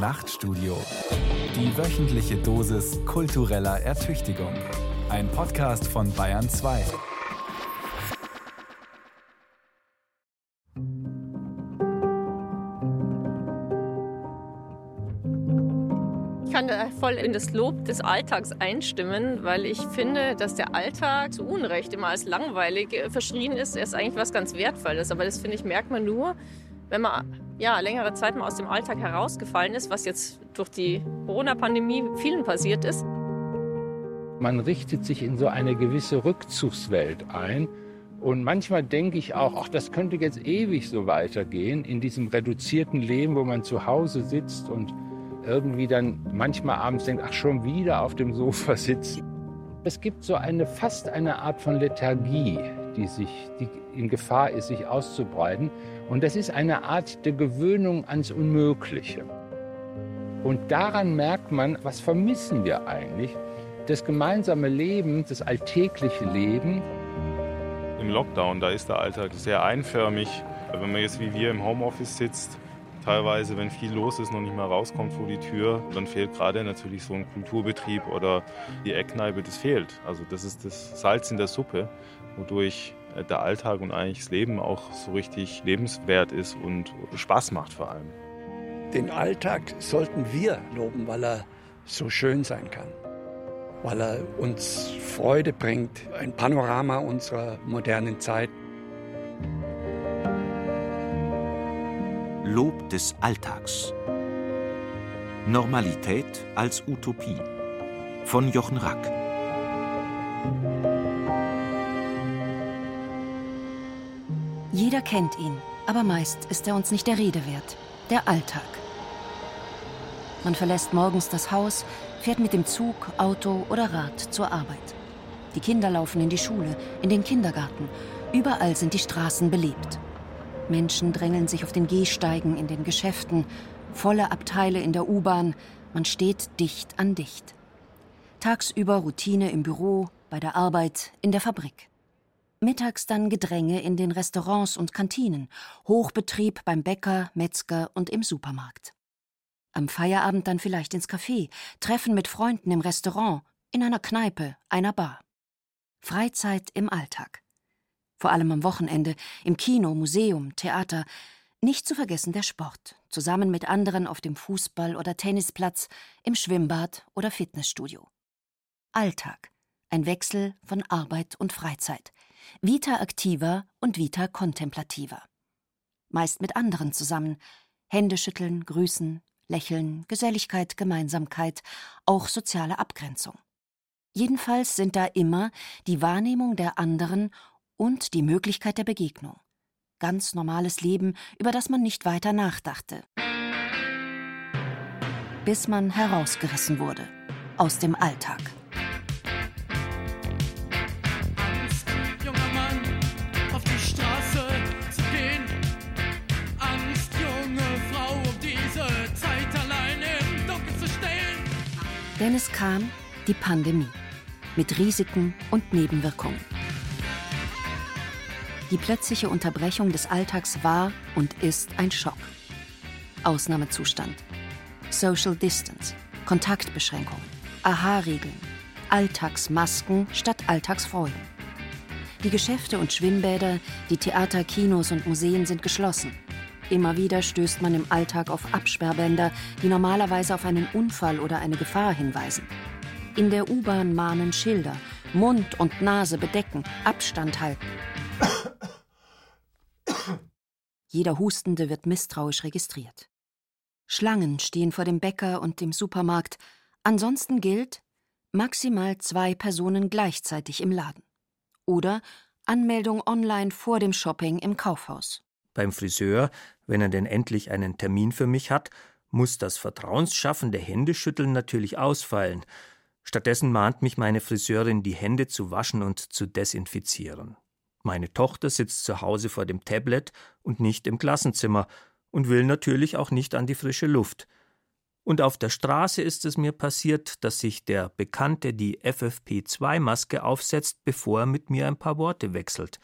Nachtstudio. Die wöchentliche Dosis kultureller Ertüchtigung. Ein Podcast von Bayern 2. Ich kann da voll in das Lob des Alltags einstimmen, weil ich finde, dass der Alltag zu Unrecht immer als langweilig äh, verschrien ist. Er ist eigentlich was ganz Wertvolles, aber das finde ich merkt man nur, wenn man ja, längere Zeit mal aus dem Alltag herausgefallen ist, was jetzt durch die Corona-Pandemie vielen passiert ist. Man richtet sich in so eine gewisse Rückzugswelt ein. Und manchmal denke ich auch, ach, das könnte jetzt ewig so weitergehen in diesem reduzierten Leben, wo man zu Hause sitzt und irgendwie dann manchmal abends denkt, ach, schon wieder auf dem Sofa sitzen. Es gibt so eine fast eine Art von Lethargie, die sich, die in Gefahr ist, sich auszubreiten. Und das ist eine Art der Gewöhnung ans Unmögliche. Und daran merkt man, was vermissen wir eigentlich? Das gemeinsame Leben, das alltägliche Leben. Im Lockdown, da ist der Alltag sehr einförmig. Wenn man jetzt wie wir im Homeoffice sitzt, teilweise, wenn viel los ist, noch nicht mehr rauskommt vor die Tür, dann fehlt gerade natürlich so ein Kulturbetrieb oder die Eckkneipe, das fehlt. Also das ist das Salz in der Suppe, wodurch der Alltag und eigentlich das Leben auch so richtig lebenswert ist und Spaß macht vor allem. Den Alltag sollten wir loben, weil er so schön sein kann, weil er uns Freude bringt, ein Panorama unserer modernen Zeit. Lob des Alltags. Normalität als Utopie von Jochen Rack. Jeder kennt ihn, aber meist ist er uns nicht der Rede wert. Der Alltag. Man verlässt morgens das Haus, fährt mit dem Zug, Auto oder Rad zur Arbeit. Die Kinder laufen in die Schule, in den Kindergarten. Überall sind die Straßen belebt. Menschen drängeln sich auf den Gehsteigen in den Geschäften, volle Abteile in der U-Bahn, man steht dicht an dicht. Tagsüber Routine im Büro, bei der Arbeit, in der Fabrik. Mittags dann Gedränge in den Restaurants und Kantinen, Hochbetrieb beim Bäcker, Metzger und im Supermarkt. Am Feierabend dann vielleicht ins Café, Treffen mit Freunden im Restaurant, in einer Kneipe, einer Bar. Freizeit im Alltag. Vor allem am Wochenende, im Kino, Museum, Theater. Nicht zu vergessen der Sport, zusammen mit anderen auf dem Fußball- oder Tennisplatz, im Schwimmbad oder Fitnessstudio. Alltag, ein Wechsel von Arbeit und Freizeit. Vita activa und Vita contemplativa. Meist mit anderen zusammen. Hände schütteln, grüßen, lächeln, Geselligkeit, Gemeinsamkeit, auch soziale Abgrenzung. Jedenfalls sind da immer die Wahrnehmung der anderen und die Möglichkeit der Begegnung. Ganz normales Leben, über das man nicht weiter nachdachte. Bis man herausgerissen wurde aus dem Alltag. Denn es kam die Pandemie mit Risiken und Nebenwirkungen. Die plötzliche Unterbrechung des Alltags war und ist ein Schock. Ausnahmezustand, Social Distance, Kontaktbeschränkungen, Aha-Regeln, Alltagsmasken statt Alltagsfreuden. Die Geschäfte und Schwimmbäder, die Theater, Kinos und Museen sind geschlossen. Immer wieder stößt man im Alltag auf Absperrbänder, die normalerweise auf einen Unfall oder eine Gefahr hinweisen. In der U-Bahn mahnen Schilder, Mund und Nase bedecken, Abstand halten. Jeder Hustende wird misstrauisch registriert. Schlangen stehen vor dem Bäcker und dem Supermarkt. Ansonsten gilt maximal zwei Personen gleichzeitig im Laden. Oder Anmeldung online vor dem Shopping im Kaufhaus. Beim Friseur, wenn er denn endlich einen Termin für mich hat, muss das vertrauensschaffende Händeschütteln natürlich ausfallen. Stattdessen mahnt mich meine Friseurin, die Hände zu waschen und zu desinfizieren. Meine Tochter sitzt zu Hause vor dem Tablet und nicht im Klassenzimmer und will natürlich auch nicht an die frische Luft. Und auf der Straße ist es mir passiert, dass sich der Bekannte die FFP2-Maske aufsetzt, bevor er mit mir ein paar Worte wechselt.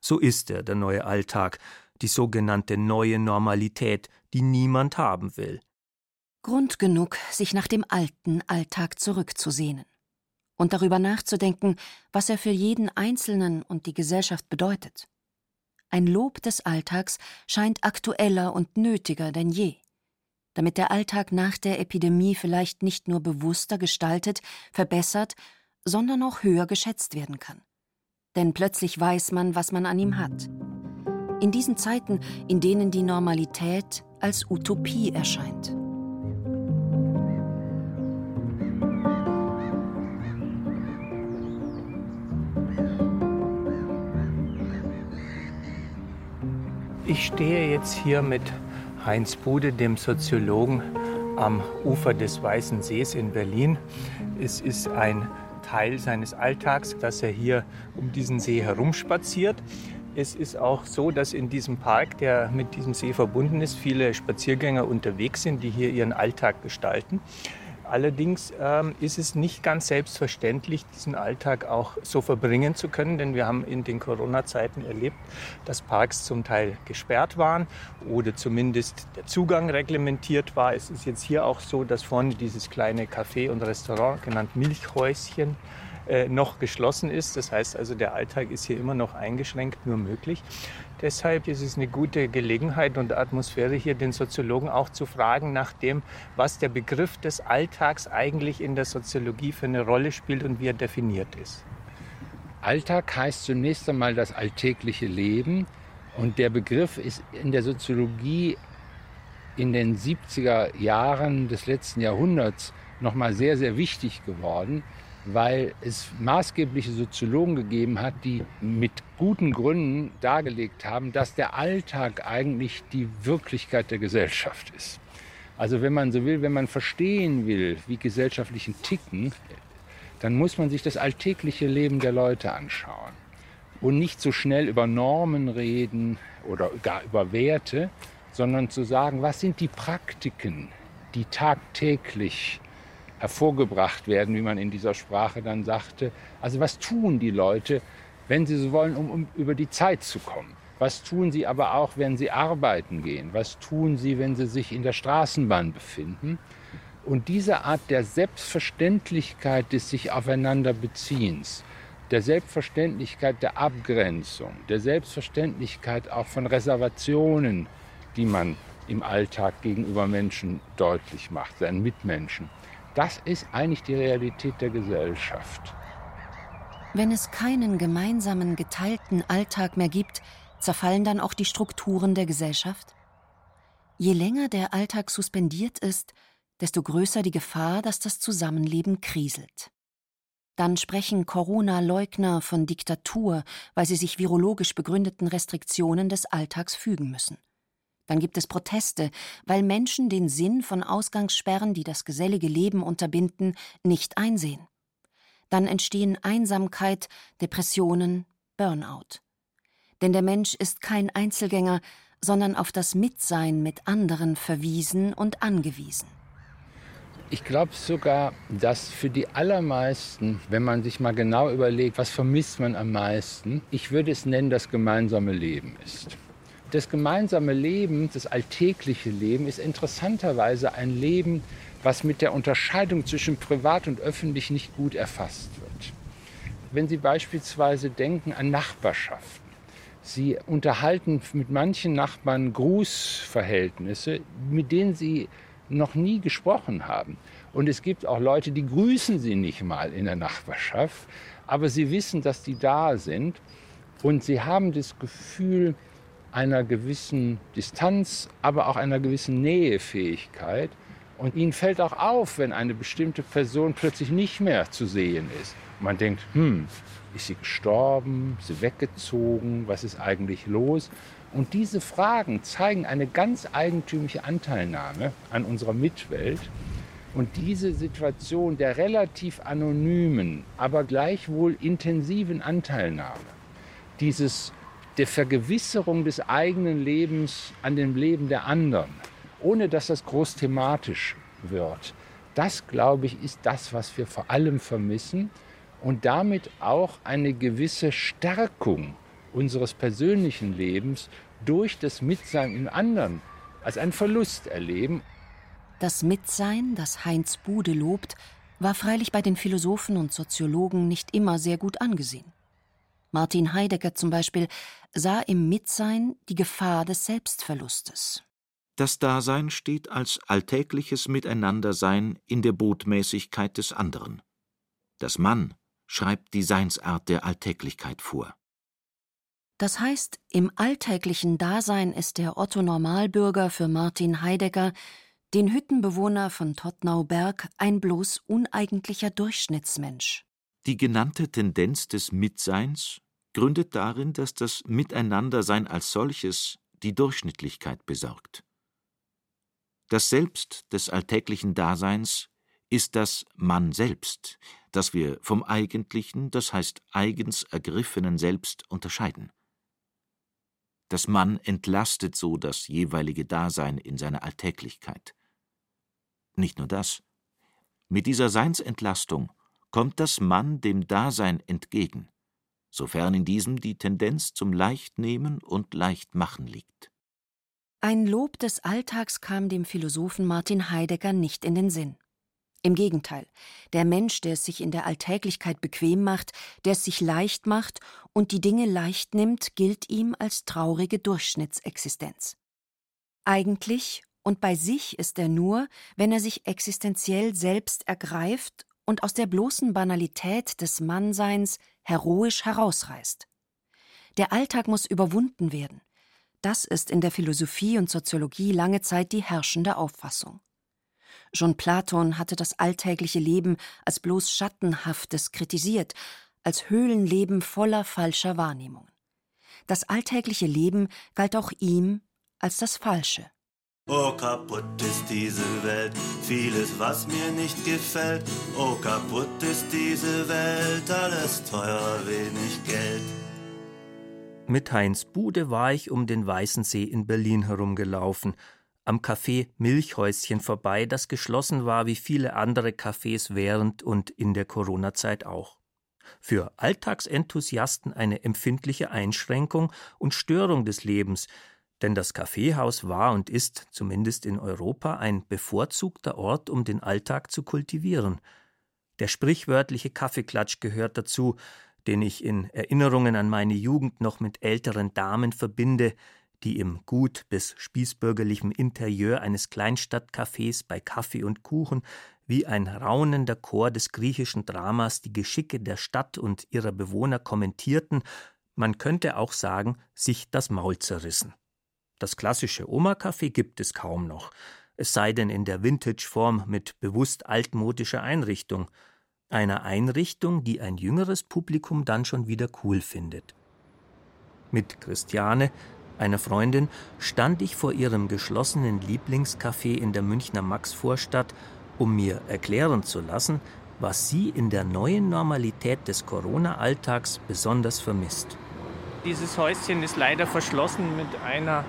So ist er, der neue Alltag, die sogenannte neue Normalität, die niemand haben will. Grund genug, sich nach dem alten Alltag zurückzusehnen und darüber nachzudenken, was er für jeden Einzelnen und die Gesellschaft bedeutet. Ein Lob des Alltags scheint aktueller und nötiger denn je, damit der Alltag nach der Epidemie vielleicht nicht nur bewusster gestaltet, verbessert, sondern auch höher geschätzt werden kann. Denn plötzlich weiß man, was man an ihm hat. In diesen Zeiten, in denen die Normalität als Utopie erscheint. Ich stehe jetzt hier mit Heinz Bude, dem Soziologen, am Ufer des Weißen Sees in Berlin. Es ist ein Teil seines Alltags, dass er hier um diesen See herumspaziert. Es ist auch so, dass in diesem Park, der mit diesem See verbunden ist, viele Spaziergänger unterwegs sind, die hier ihren Alltag gestalten. Allerdings ähm, ist es nicht ganz selbstverständlich, diesen Alltag auch so verbringen zu können, denn wir haben in den Corona-Zeiten erlebt, dass Parks zum Teil gesperrt waren oder zumindest der Zugang reglementiert war. Es ist jetzt hier auch so, dass vorne dieses kleine Café und Restaurant, genannt Milchhäuschen, noch geschlossen ist. Das heißt also, der Alltag ist hier immer noch eingeschränkt nur möglich. Deshalb ist es eine gute Gelegenheit und Atmosphäre hier, den Soziologen auch zu fragen nach dem, was der Begriff des Alltags eigentlich in der Soziologie für eine Rolle spielt und wie er definiert ist. Alltag heißt zunächst einmal das alltägliche Leben und der Begriff ist in der Soziologie in den 70er Jahren des letzten Jahrhunderts nochmal sehr, sehr wichtig geworden weil es maßgebliche Soziologen gegeben hat, die mit guten Gründen dargelegt haben, dass der Alltag eigentlich die Wirklichkeit der Gesellschaft ist. Also wenn man so will, wenn man verstehen will, wie gesellschaftlichen ticken, dann muss man sich das alltägliche Leben der Leute anschauen und nicht so schnell über Normen reden oder gar über Werte, sondern zu sagen, was sind die Praktiken, die tagtäglich hervorgebracht werden, wie man in dieser Sprache dann sagte. Also was tun die Leute, wenn sie so wollen, um, um über die Zeit zu kommen? Was tun sie aber auch, wenn sie arbeiten gehen? Was tun sie, wenn sie sich in der Straßenbahn befinden? Und diese Art der Selbstverständlichkeit des sich aufeinander Beziehens, der Selbstverständlichkeit der Abgrenzung, der Selbstverständlichkeit auch von Reservationen, die man im Alltag gegenüber Menschen deutlich macht, seinen Mitmenschen. Das ist eigentlich die Realität der Gesellschaft. Wenn es keinen gemeinsamen, geteilten Alltag mehr gibt, zerfallen dann auch die Strukturen der Gesellschaft? Je länger der Alltag suspendiert ist, desto größer die Gefahr, dass das Zusammenleben kriselt. Dann sprechen Corona-Leugner von Diktatur, weil sie sich virologisch begründeten Restriktionen des Alltags fügen müssen. Dann gibt es Proteste, weil Menschen den Sinn von Ausgangssperren, die das gesellige Leben unterbinden, nicht einsehen. Dann entstehen Einsamkeit, Depressionen, Burnout. Denn der Mensch ist kein Einzelgänger, sondern auf das Mitsein mit anderen verwiesen und angewiesen. Ich glaube sogar, dass für die allermeisten, wenn man sich mal genau überlegt, was vermisst man am meisten, ich würde es nennen, das gemeinsame Leben ist. Das gemeinsame Leben, das alltägliche Leben ist interessanterweise ein Leben, was mit der Unterscheidung zwischen privat und öffentlich nicht gut erfasst wird. Wenn Sie beispielsweise denken an Nachbarschaften, Sie unterhalten mit manchen Nachbarn Grußverhältnisse, mit denen Sie noch nie gesprochen haben. Und es gibt auch Leute, die grüßen Sie nicht mal in der Nachbarschaft, aber Sie wissen, dass die da sind. Und Sie haben das Gefühl, einer gewissen Distanz, aber auch einer gewissen Nähefähigkeit. Und ihnen fällt auch auf, wenn eine bestimmte Person plötzlich nicht mehr zu sehen ist. Man denkt, hm, ist sie gestorben, ist sie weggezogen, was ist eigentlich los? Und diese Fragen zeigen eine ganz eigentümliche Anteilnahme an unserer Mitwelt. Und diese Situation der relativ anonymen, aber gleichwohl intensiven Anteilnahme, dieses der Vergewisserung des eigenen Lebens an dem Leben der anderen, ohne dass das groß thematisch wird. Das, glaube ich, ist das, was wir vor allem vermissen und damit auch eine gewisse Stärkung unseres persönlichen Lebens durch das Mitsein in anderen als einen Verlust erleben. Das Mitsein, das Heinz Bude lobt, war freilich bei den Philosophen und Soziologen nicht immer sehr gut angesehen. Martin Heidegger zum Beispiel sah im Mitsein die Gefahr des Selbstverlustes. Das Dasein steht als alltägliches Miteinandersein in der Botmäßigkeit des anderen. Das Mann schreibt die Seinsart der Alltäglichkeit vor. Das heißt, im alltäglichen Dasein ist der Otto Normalbürger für Martin Heidegger, den Hüttenbewohner von Tottnauberg, ein bloß uneigentlicher Durchschnittsmensch. Die genannte Tendenz des Mitseins gründet darin, dass das Miteinandersein als solches die Durchschnittlichkeit besorgt. Das Selbst des alltäglichen Daseins ist das Mann selbst, das wir vom eigentlichen, das heißt eigens ergriffenen Selbst unterscheiden. Das Mann entlastet so das jeweilige Dasein in seiner Alltäglichkeit. Nicht nur das. Mit dieser Seinsentlastung kommt das Mann dem Dasein entgegen, sofern in diesem die Tendenz zum Leichtnehmen und Leichtmachen liegt. Ein Lob des Alltags kam dem Philosophen Martin Heidegger nicht in den Sinn. Im Gegenteil, der Mensch, der es sich in der Alltäglichkeit bequem macht, der es sich leicht macht und die Dinge leicht nimmt, gilt ihm als traurige Durchschnittsexistenz. Eigentlich und bei sich ist er nur, wenn er sich existenziell selbst ergreift und aus der bloßen Banalität des Mannseins heroisch herausreißt. Der Alltag muss überwunden werden. Das ist in der Philosophie und Soziologie lange Zeit die herrschende Auffassung. Schon Platon hatte das alltägliche Leben als bloß Schattenhaftes kritisiert, als Höhlenleben voller falscher Wahrnehmungen. Das alltägliche Leben galt auch ihm als das Falsche. Oh, kaputt ist diese Welt, vieles, was mir nicht gefällt. Oh, kaputt ist diese Welt, alles teuer, wenig Geld. Mit Heinz Bude war ich um den Weißen See in Berlin herumgelaufen, am Café Milchhäuschen vorbei, das geschlossen war wie viele andere Cafés während und in der Corona-Zeit auch. Für Alltagsenthusiasten eine empfindliche Einschränkung und Störung des Lebens, denn das Kaffeehaus war und ist, zumindest in Europa, ein bevorzugter Ort, um den Alltag zu kultivieren. Der sprichwörtliche Kaffeeklatsch gehört dazu, den ich in Erinnerungen an meine Jugend noch mit älteren Damen verbinde, die im gut bis spießbürgerlichem Interieur eines Kleinstadtcafés bei Kaffee und Kuchen wie ein raunender Chor des griechischen Dramas die Geschicke der Stadt und ihrer Bewohner kommentierten, man könnte auch sagen, sich das Maul zerrissen. Das klassische Oma-Café gibt es kaum noch, es sei denn in der Vintage-Form mit bewusst altmodischer Einrichtung. Einer Einrichtung, die ein jüngeres Publikum dann schon wieder cool findet. Mit Christiane, einer Freundin, stand ich vor ihrem geschlossenen Lieblingscafé in der Münchner Maxvorstadt, um mir erklären zu lassen, was sie in der neuen Normalität des Corona-Alltags besonders vermisst. Dieses Häuschen ist leider verschlossen mit einer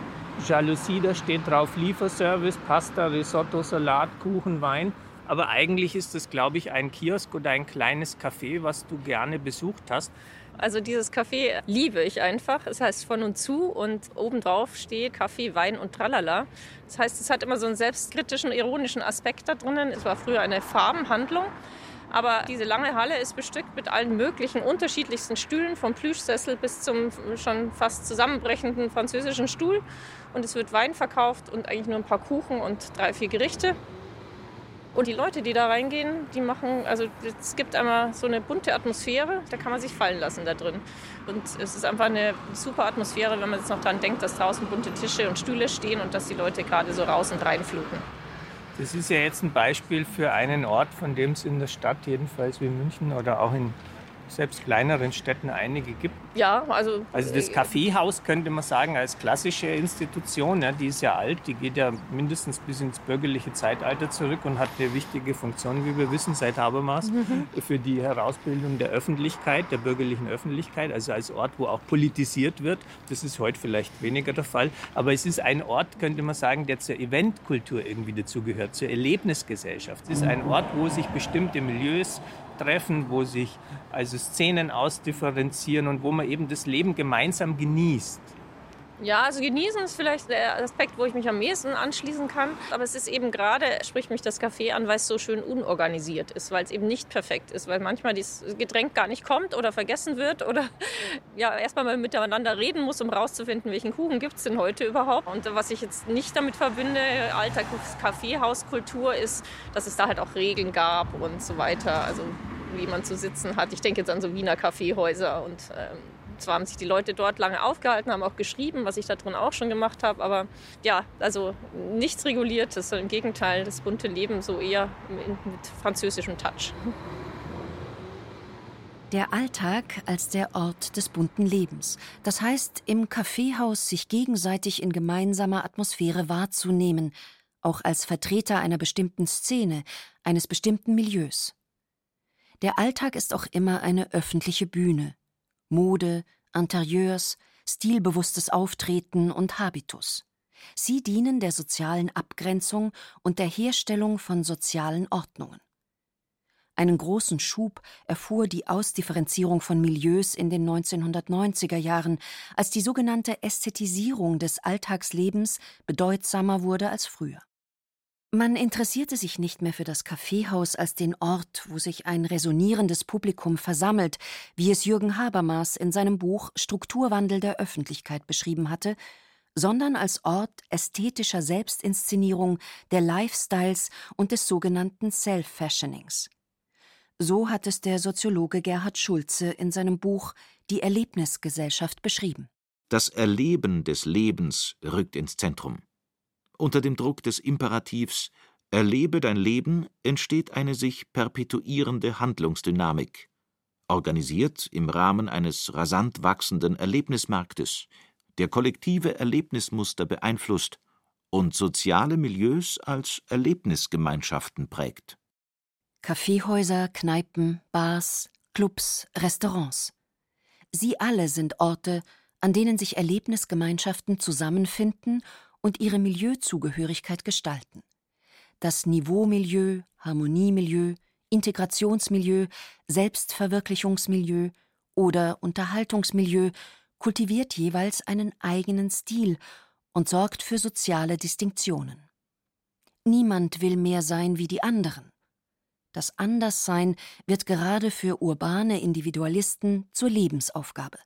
Jalousie, da steht drauf Lieferservice, Pasta, Risotto, Salat, Kuchen, Wein. Aber eigentlich ist es, glaube ich, ein Kiosk oder ein kleines Café, was du gerne besucht hast. Also dieses Café liebe ich einfach. Es heißt von und zu und obendrauf steht Kaffee, Wein und Tralala. Das heißt, es hat immer so einen selbstkritischen, ironischen Aspekt da drinnen. Es war früher eine Farbenhandlung. Aber diese lange Halle ist bestückt mit allen möglichen unterschiedlichsten Stühlen, vom Plüschsessel bis zum schon fast zusammenbrechenden französischen Stuhl. Und es wird Wein verkauft und eigentlich nur ein paar Kuchen und drei, vier Gerichte. Und die Leute, die da reingehen, die machen, also es gibt einmal so eine bunte Atmosphäre, da kann man sich fallen lassen da drin. Und es ist einfach eine super Atmosphäre, wenn man jetzt noch daran denkt, dass draußen bunte Tische und Stühle stehen und dass die Leute gerade so raus und reinfluten. Das ist ja jetzt ein Beispiel für einen Ort, von dem es in der Stadt jedenfalls wie München oder auch in selbst kleineren Städten einige gibt. Ja, also. Also das Kaffeehaus könnte man sagen, als klassische Institution, ja, die ist ja alt, die geht ja mindestens bis ins bürgerliche Zeitalter zurück und hat eine wichtige Funktion, wie wir wissen, seit Habermas, mhm. für die Herausbildung der Öffentlichkeit, der bürgerlichen Öffentlichkeit, also als Ort, wo auch politisiert wird. Das ist heute vielleicht weniger der Fall, aber es ist ein Ort, könnte man sagen, der zur Eventkultur irgendwie dazugehört, zur Erlebnisgesellschaft. Es ist ein Ort, wo sich bestimmte Milieus treffen, wo sich also Szenen ausdifferenzieren und wo man eben das Leben gemeinsam genießt. Ja, also genießen ist vielleicht der Aspekt, wo ich mich am meisten anschließen kann. Aber es ist eben gerade, spricht mich das Café an, weil es so schön unorganisiert ist, weil es eben nicht perfekt ist, weil manchmal das Getränk gar nicht kommt oder vergessen wird oder ja, erstmal mal miteinander reden muss, um rauszufinden, welchen Kuchen gibt es denn heute überhaupt. Und was ich jetzt nicht damit verbinde, alter Kaffeehauskultur, ist, dass es da halt auch Regeln gab und so weiter. Also wie man zu sitzen hat. Ich denke jetzt an so Wiener Kaffeehäuser und ähm, zwar haben sich die Leute dort lange aufgehalten, haben auch geschrieben, was ich da drin auch schon gemacht habe, aber ja, also nichts Reguliertes, sondern im Gegenteil, das bunte Leben so eher mit französischem Touch. Der Alltag als der Ort des bunten Lebens. Das heißt, im Kaffeehaus sich gegenseitig in gemeinsamer Atmosphäre wahrzunehmen, auch als Vertreter einer bestimmten Szene, eines bestimmten Milieus. Der Alltag ist auch immer eine öffentliche Bühne, Mode, Interieurs, stilbewusstes Auftreten und Habitus. Sie dienen der sozialen Abgrenzung und der Herstellung von sozialen Ordnungen. Einen großen Schub erfuhr die Ausdifferenzierung von Milieus in den 1990er Jahren, als die sogenannte Ästhetisierung des Alltagslebens bedeutsamer wurde als früher. Man interessierte sich nicht mehr für das Kaffeehaus als den Ort, wo sich ein resonierendes Publikum versammelt, wie es Jürgen Habermas in seinem Buch Strukturwandel der Öffentlichkeit beschrieben hatte, sondern als Ort ästhetischer Selbstinszenierung der Lifestyles und des sogenannten Self-Fashionings. So hat es der Soziologe Gerhard Schulze in seinem Buch Die Erlebnisgesellschaft beschrieben. Das Erleben des Lebens rückt ins Zentrum. Unter dem Druck des Imperativs Erlebe dein Leben entsteht eine sich perpetuierende Handlungsdynamik, organisiert im Rahmen eines rasant wachsenden Erlebnismarktes, der kollektive Erlebnismuster beeinflusst und soziale Milieus als Erlebnisgemeinschaften prägt. Kaffeehäuser, Kneipen, Bars, Clubs, Restaurants. Sie alle sind Orte, an denen sich Erlebnisgemeinschaften zusammenfinden und ihre Milieuzugehörigkeit gestalten. Das Niveaumilieu, Harmoniemilieu, Integrationsmilieu, Selbstverwirklichungsmilieu oder Unterhaltungsmilieu kultiviert jeweils einen eigenen Stil und sorgt für soziale Distinktionen. Niemand will mehr sein wie die anderen. Das Anderssein wird gerade für urbane Individualisten zur Lebensaufgabe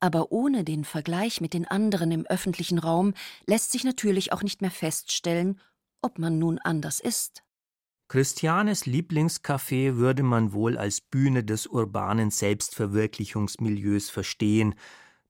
aber ohne den Vergleich mit den anderen im öffentlichen Raum lässt sich natürlich auch nicht mehr feststellen, ob man nun anders ist. Christianes Lieblingscafé würde man wohl als Bühne des urbanen Selbstverwirklichungsmilieus verstehen,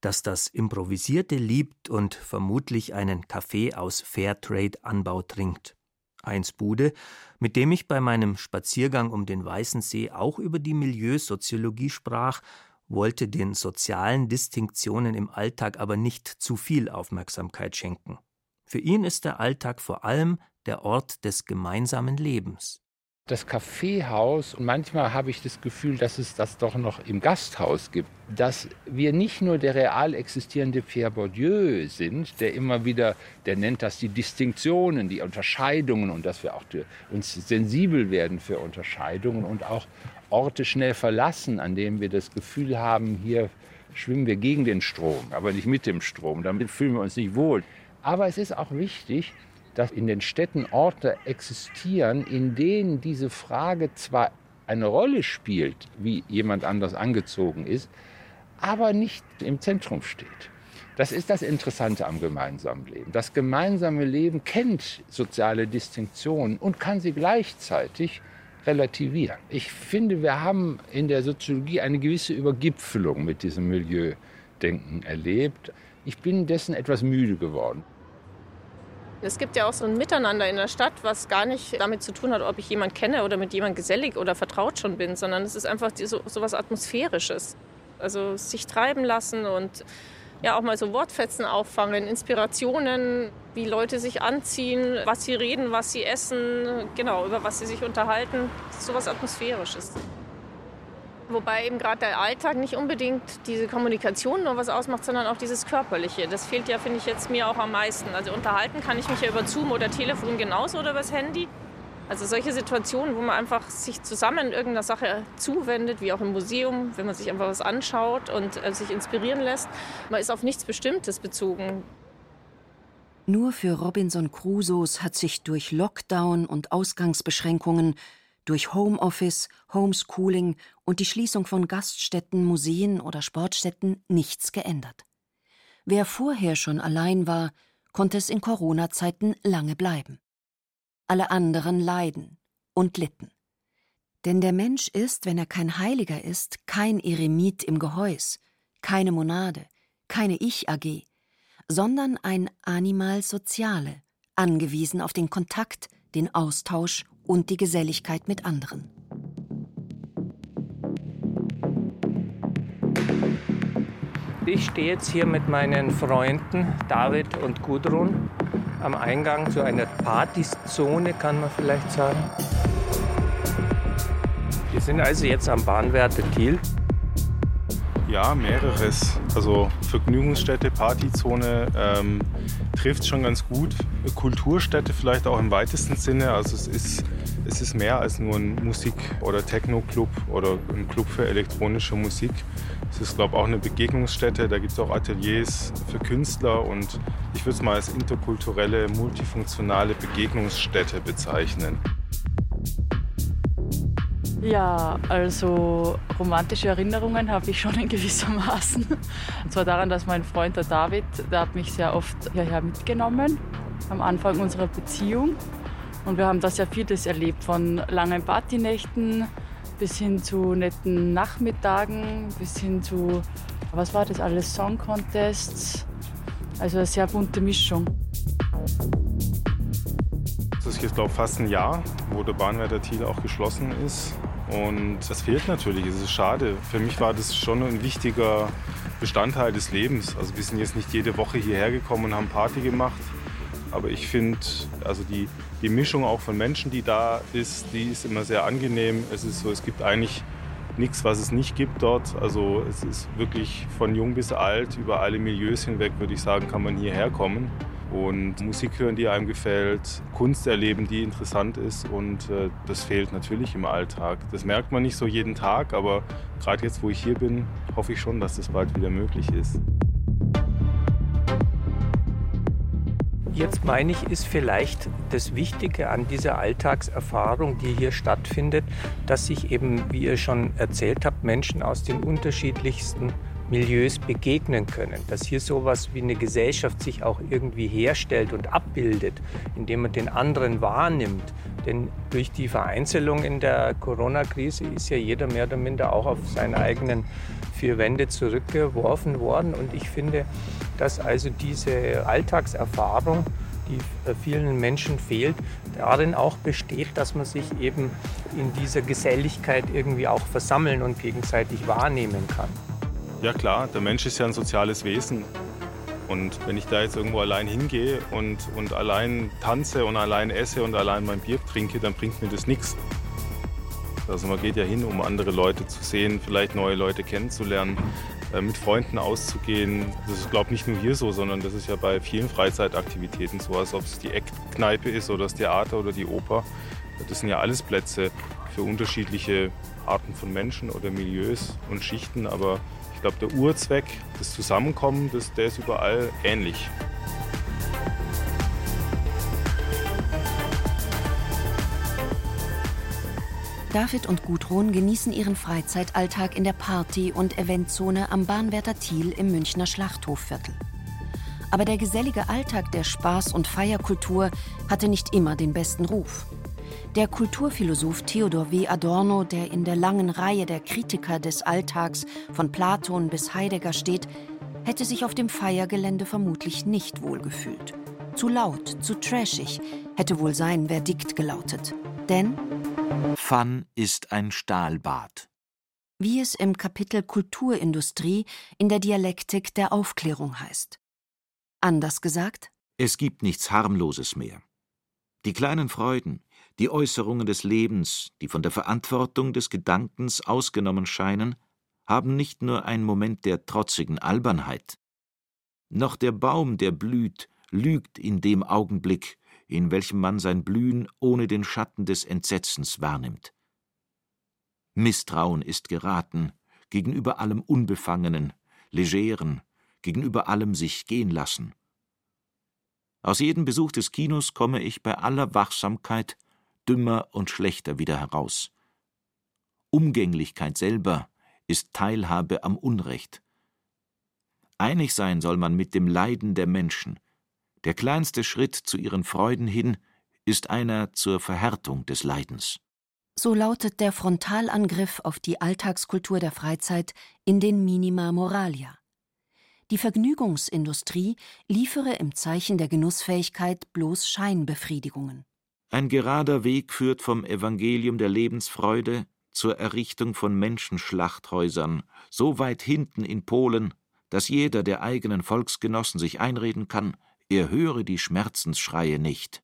das das Improvisierte liebt und vermutlich einen Kaffee aus Fairtrade-Anbau trinkt. Eins Bude, mit dem ich bei meinem Spaziergang um den Weißen See auch über die Milieusoziologie sprach wollte den sozialen Distinktionen im Alltag aber nicht zu viel Aufmerksamkeit schenken. Für ihn ist der Alltag vor allem der Ort des gemeinsamen Lebens. Das Kaffeehaus, und manchmal habe ich das Gefühl, dass es das doch noch im Gasthaus gibt, dass wir nicht nur der real existierende Pierre Bourdieu sind, der immer wieder, der nennt das die Distinktionen, die Unterscheidungen und dass wir auch uns sensibel werden für Unterscheidungen und auch Orte schnell verlassen, an denen wir das Gefühl haben, hier schwimmen wir gegen den Strom, aber nicht mit dem Strom. Damit fühlen wir uns nicht wohl. Aber es ist auch wichtig, dass in den Städten Orte existieren, in denen diese Frage zwar eine Rolle spielt, wie jemand anders angezogen ist, aber nicht im Zentrum steht. Das ist das Interessante am gemeinsamen Leben. Das gemeinsame Leben kennt soziale Distinktionen und kann sie gleichzeitig relativieren. Ich finde, wir haben in der Soziologie eine gewisse Übergipfelung mit diesem Milieudenken erlebt. Ich bin dessen etwas müde geworden. Es gibt ja auch so ein Miteinander in der Stadt, was gar nicht damit zu tun hat, ob ich jemanden kenne oder mit jemandem gesellig oder vertraut schon bin, sondern es ist einfach so, so was Atmosphärisches. Also sich treiben lassen und ja auch mal so Wortfetzen auffangen, Inspirationen, wie Leute sich anziehen, was sie reden, was sie essen, genau, über was sie sich unterhalten. Das so was Atmosphärisches. Wobei eben gerade der Alltag nicht unbedingt diese Kommunikation nur was ausmacht, sondern auch dieses Körperliche. Das fehlt ja, finde ich, jetzt mir auch am meisten. Also unterhalten kann ich mich ja über Zoom oder Telefon genauso oder übers Handy. Also solche Situationen, wo man einfach sich zusammen irgendeiner Sache zuwendet, wie auch im Museum, wenn man sich einfach was anschaut und äh, sich inspirieren lässt. Man ist auf nichts Bestimmtes bezogen. Nur für Robinson Crusoes hat sich durch Lockdown und Ausgangsbeschränkungen, durch Homeoffice, Homeschooling und die Schließung von Gaststätten, Museen oder Sportstätten nichts geändert. Wer vorher schon allein war, konnte es in Corona-Zeiten lange bleiben. Alle anderen leiden und litten. Denn der Mensch ist, wenn er kein Heiliger ist, kein Eremit im Gehäus, keine Monade, keine Ich-AG, sondern ein Animal Soziale, angewiesen auf den Kontakt, den Austausch und die Geselligkeit mit anderen. Ich stehe jetzt hier mit meinen Freunden David und Gudrun am Eingang zu einer Partyzone, kann man vielleicht sagen. Wir sind also jetzt am Bahnwärter Thiel. Ja, mehreres. Also Vergnügungsstätte, Partyzone ähm, trifft schon ganz gut. Kulturstätte vielleicht auch im weitesten Sinne. Also es ist, es ist mehr als nur ein Musik- oder Techno-Club oder ein Club für elektronische Musik. Es ist, glaube ich, auch eine Begegnungsstätte. Da gibt es auch Ateliers für Künstler und ich würde es mal als interkulturelle, multifunktionale Begegnungsstätte bezeichnen. Ja, also romantische Erinnerungen habe ich schon in gewissermaßen. Und zwar daran, dass mein Freund der David, der hat mich sehr oft hierher mitgenommen am Anfang unserer Beziehung. Und wir haben da sehr vieles erlebt, von langen Partynächten bis hin zu netten Nachmittagen, bis hin zu, was war das alles, Song Contests. Also eine sehr bunte Mischung. Das ist jetzt, glaube ich, fast ein Jahr, wo der Bahnwärter Thiel auch geschlossen ist. Und das fehlt natürlich, es ist schade. Für mich war das schon ein wichtiger Bestandteil des Lebens. Also wir sind jetzt nicht jede Woche hierher gekommen und haben Party gemacht. Aber ich finde, also die, die Mischung auch von Menschen, die da ist, die ist immer sehr angenehm. Es ist so, es gibt eigentlich nichts, was es nicht gibt dort. Also es ist wirklich von jung bis alt, über alle Milieus hinweg, würde ich sagen, kann man hierher kommen und Musik hören, die einem gefällt, Kunst erleben, die interessant ist und äh, das fehlt natürlich im Alltag. Das merkt man nicht so jeden Tag, aber gerade jetzt, wo ich hier bin, hoffe ich schon, dass das bald wieder möglich ist. Jetzt meine ich, ist vielleicht das Wichtige an dieser Alltagserfahrung, die hier stattfindet, dass sich eben, wie ihr schon erzählt habt, Menschen aus den unterschiedlichsten Milieus begegnen können, dass hier sowas wie eine Gesellschaft sich auch irgendwie herstellt und abbildet, indem man den anderen wahrnimmt. Denn durch die Vereinzelung in der Corona-Krise ist ja jeder mehr oder minder auch auf seine eigenen vier Wände zurückgeworfen worden. Und ich finde, dass also diese Alltagserfahrung, die vielen Menschen fehlt, darin auch besteht, dass man sich eben in dieser Geselligkeit irgendwie auch versammeln und gegenseitig wahrnehmen kann. Ja klar, der Mensch ist ja ein soziales Wesen. Und wenn ich da jetzt irgendwo allein hingehe und, und allein tanze und allein esse und allein mein Bier trinke, dann bringt mir das nichts. Also man geht ja hin, um andere Leute zu sehen, vielleicht neue Leute kennenzulernen, äh, mit Freunden auszugehen. Das ist, glaube ich, nicht nur hier so, sondern das ist ja bei vielen Freizeitaktivitäten so, als ob es die Eckkneipe ist oder das Theater oder die Oper. Das sind ja alles Plätze für unterschiedliche Arten von Menschen oder Milieus und Schichten, aber ich glaube, der Urzweck, das Zusammenkommen, das, der ist überall ähnlich. David und Gudrun genießen ihren Freizeitalltag in der Party- und Eventzone am Bahnwärter Thiel im Münchner Schlachthofviertel. Aber der gesellige Alltag der Spaß- und Feierkultur hatte nicht immer den besten Ruf. Der Kulturphilosoph Theodor W. Adorno, der in der langen Reihe der Kritiker des Alltags von Platon bis Heidegger steht, hätte sich auf dem Feiergelände vermutlich nicht wohlgefühlt. Zu laut, zu trashig, hätte wohl sein Verdikt gelautet. Denn Fun ist ein Stahlbad. Wie es im Kapitel Kulturindustrie in der Dialektik der Aufklärung heißt. Anders gesagt? Es gibt nichts Harmloses mehr. Die kleinen Freuden, die Äußerungen des Lebens, die von der Verantwortung des Gedankens ausgenommen scheinen, haben nicht nur einen Moment der trotzigen Albernheit. Noch der Baum, der blüht, lügt in dem Augenblick, in welchem man sein Blühen ohne den Schatten des Entsetzens wahrnimmt. Misstrauen ist geraten gegenüber allem Unbefangenen, Legeren, gegenüber allem sich gehen lassen. Aus jedem Besuch des Kinos komme ich bei aller Wachsamkeit dümmer und schlechter wieder heraus. Umgänglichkeit selber ist Teilhabe am Unrecht. Einig sein soll man mit dem Leiden der Menschen. Der kleinste Schritt zu ihren Freuden hin ist einer zur Verhärtung des Leidens. So lautet der Frontalangriff auf die Alltagskultur der Freizeit in den Minima Moralia. Die Vergnügungsindustrie liefere im Zeichen der Genussfähigkeit bloß Scheinbefriedigungen. Ein gerader Weg führt vom Evangelium der Lebensfreude zur Errichtung von Menschenschlachthäusern, so weit hinten in Polen, dass jeder der eigenen Volksgenossen sich einreden kann, er höre die Schmerzensschreie nicht.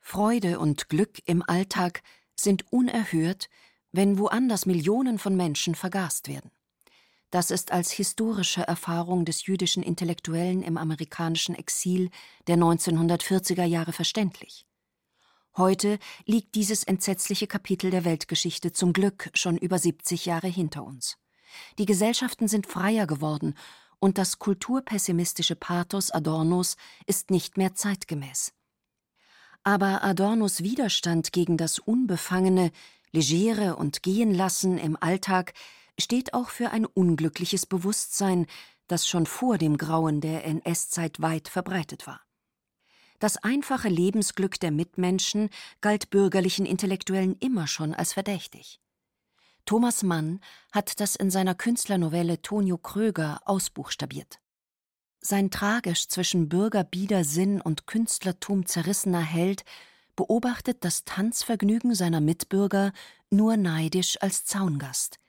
Freude und Glück im Alltag sind unerhört, wenn woanders Millionen von Menschen vergast werden. Das ist als historische Erfahrung des jüdischen Intellektuellen im amerikanischen Exil der 1940er Jahre verständlich. Heute liegt dieses entsetzliche Kapitel der Weltgeschichte zum Glück schon über 70 Jahre hinter uns. Die Gesellschaften sind freier geworden und das kulturpessimistische Pathos Adornos ist nicht mehr zeitgemäß. Aber Adornos Widerstand gegen das unbefangene, legere und Gehenlassen im Alltag steht auch für ein unglückliches Bewusstsein, das schon vor dem Grauen der NS-Zeit weit verbreitet war. Das einfache Lebensglück der Mitmenschen galt bürgerlichen Intellektuellen immer schon als verdächtig. Thomas Mann hat das in seiner Künstlernovelle Tonio Kröger ausbuchstabiert. Sein tragisch zwischen Bürgerbiedersinn und Künstlertum zerrissener Held beobachtet das Tanzvergnügen seiner Mitbürger nur neidisch als Zaungast –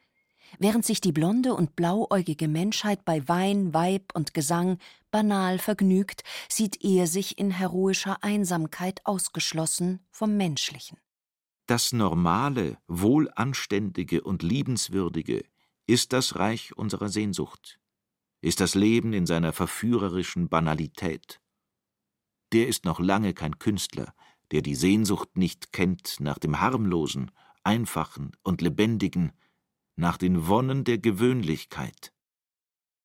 während sich die blonde und blauäugige Menschheit bei Wein, Weib und Gesang banal vergnügt, sieht er sich in heroischer Einsamkeit ausgeschlossen vom Menschlichen. Das Normale, Wohlanständige und Liebenswürdige ist das Reich unserer Sehnsucht, ist das Leben in seiner verführerischen Banalität. Der ist noch lange kein Künstler, der die Sehnsucht nicht kennt nach dem Harmlosen, Einfachen und Lebendigen, nach den Wonnen der Gewöhnlichkeit.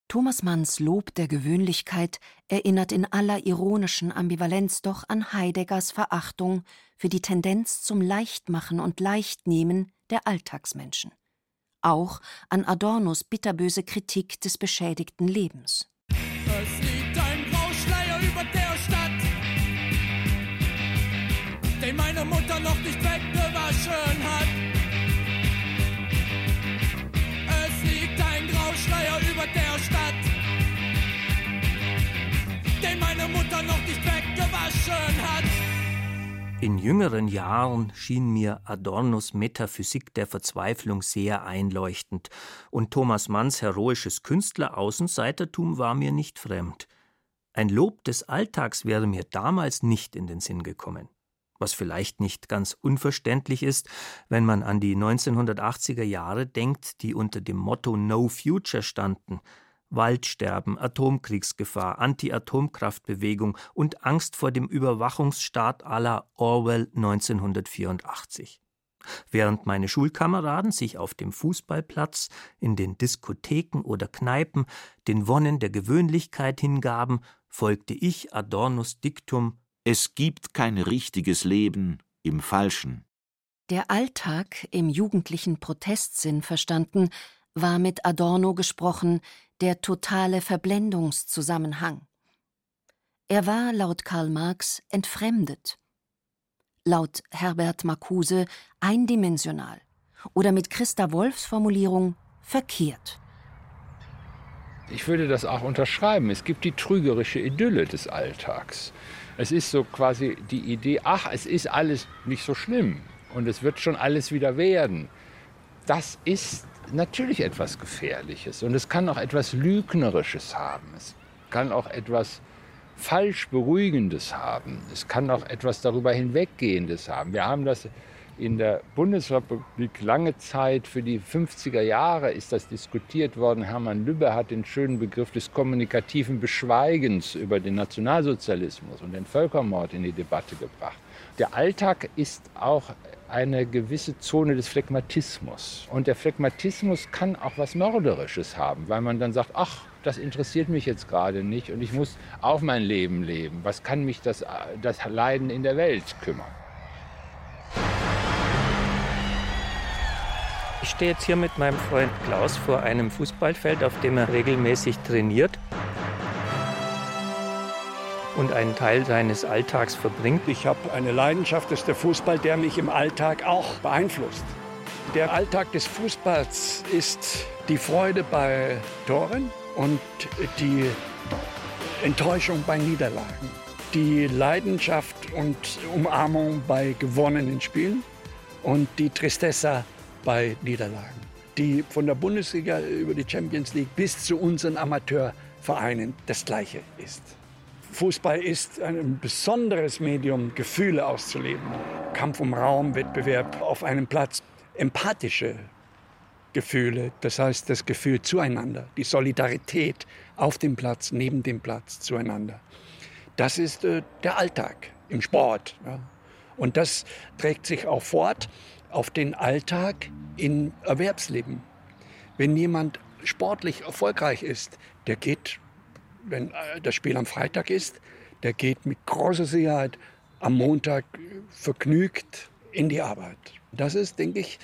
Thomas Manns Lob der Gewöhnlichkeit erinnert in aller ironischen Ambivalenz doch an Heideggers Verachtung für die Tendenz zum Leichtmachen und Leichtnehmen der Alltagsmenschen. Auch an Adornos bitterböse Kritik des beschädigten Lebens. Es liegt ein Grauschleier über der Stadt, den meine Mutter noch nicht weggewaschen hat. Den meine Mutter noch nicht weggewaschen hat. In jüngeren Jahren schien mir Adornos Metaphysik der Verzweiflung sehr einleuchtend, und Thomas Manns heroisches Künstleraußenseitertum war mir nicht fremd. Ein Lob des Alltags wäre mir damals nicht in den Sinn gekommen was vielleicht nicht ganz unverständlich ist, wenn man an die 1980er Jahre denkt, die unter dem Motto No Future standen. Waldsterben, Atomkriegsgefahr, Anti-Atomkraftbewegung und Angst vor dem Überwachungsstaat aller Orwell 1984. Während meine Schulkameraden sich auf dem Fußballplatz, in den Diskotheken oder Kneipen den Wonnen der Gewöhnlichkeit hingaben, folgte ich Adornos Diktum es gibt kein richtiges Leben im Falschen. Der Alltag im jugendlichen Protestsinn verstanden, war mit Adorno gesprochen der totale Verblendungszusammenhang. Er war laut Karl Marx entfremdet, laut Herbert Marcuse eindimensional oder mit Christa Wolfs Formulierung verkehrt. Ich würde das auch unterschreiben. Es gibt die trügerische Idylle des Alltags. Es ist so quasi die Idee, ach, es ist alles nicht so schlimm und es wird schon alles wieder werden. Das ist natürlich etwas Gefährliches und es kann auch etwas Lügnerisches haben. Es kann auch etwas falsch Beruhigendes haben. Es kann auch etwas darüber hinweggehendes haben. Wir haben das in der Bundesrepublik lange Zeit, für die 50er Jahre ist das diskutiert worden. Hermann Lübbe hat den schönen Begriff des kommunikativen Beschweigens über den Nationalsozialismus und den Völkermord in die Debatte gebracht. Der Alltag ist auch eine gewisse Zone des Phlegmatismus. Und der Phlegmatismus kann auch was Mörderisches haben, weil man dann sagt, ach, das interessiert mich jetzt gerade nicht und ich muss auf mein Leben leben. Was kann mich das, das Leiden in der Welt kümmern? Ich stehe jetzt hier mit meinem Freund Klaus vor einem Fußballfeld, auf dem er regelmäßig trainiert und einen Teil seines Alltags verbringt. Ich habe eine Leidenschaft, das ist der Fußball, der mich im Alltag auch beeinflusst. Der Alltag des Fußballs ist die Freude bei Toren und die Enttäuschung bei Niederlagen. Die Leidenschaft und Umarmung bei gewonnenen Spielen und die Tristessa bei Niederlagen. Die von der Bundesliga über die Champions League bis zu unseren Amateurvereinen das Gleiche ist. Fußball ist ein besonderes Medium, Gefühle auszuleben. Kampf um Raum, Wettbewerb auf einem Platz, empathische Gefühle, das heißt das Gefühl zueinander, die Solidarität auf dem Platz, neben dem Platz zueinander. Das ist äh, der Alltag im Sport. Ja. Und das trägt sich auch fort auf den Alltag im Erwerbsleben. Wenn jemand sportlich erfolgreich ist, der geht, wenn äh, das Spiel am Freitag ist, der geht mit großer Sicherheit am Montag vergnügt in die Arbeit. Das ist, denke ich,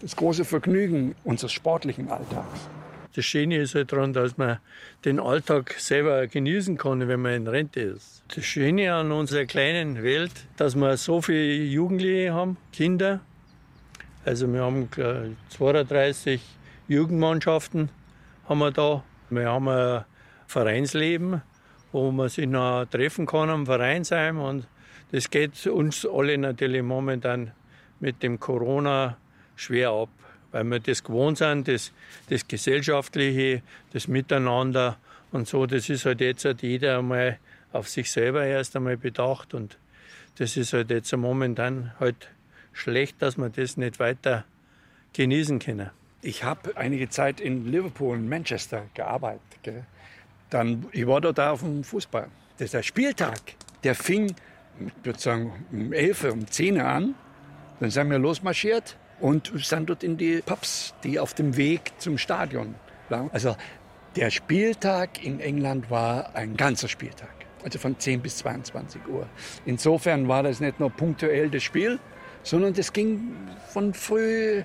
das große Vergnügen unseres sportlichen Alltags. Das Schöne ist halt daran, dass man den Alltag selber genießen kann, wenn man in Rente ist. Das Schöne an unserer kleinen Welt, dass wir so viele Jugendliche haben, Kinder. Also wir haben 32 Jugendmannschaften haben wir da. Wir haben ein Vereinsleben, wo man sich noch treffen kann am Vereinsheim. Und das geht uns alle natürlich momentan mit dem Corona schwer ab, weil wir das gewohnt sind, das, das Gesellschaftliche, das Miteinander und so. Das ist halt jetzt halt jeder einmal auf sich selber erst einmal bedacht und das ist halt jetzt momentan halt schlecht, dass wir das nicht weiter genießen können. Ich habe einige Zeit in Liverpool und Manchester gearbeitet. Gell? Dann, ich war dort auf dem Fußball. Das der Spieltag. Der fing, ich würde sagen, um 11, um 10 Uhr an. Dann sind wir losmarschiert und sind dort in die Pubs, die auf dem Weg zum Stadion waren. Also der Spieltag in England war ein ganzer Spieltag, also von 10 bis 22 Uhr. Insofern war das nicht nur punktuell das Spiel, sondern das ging von früh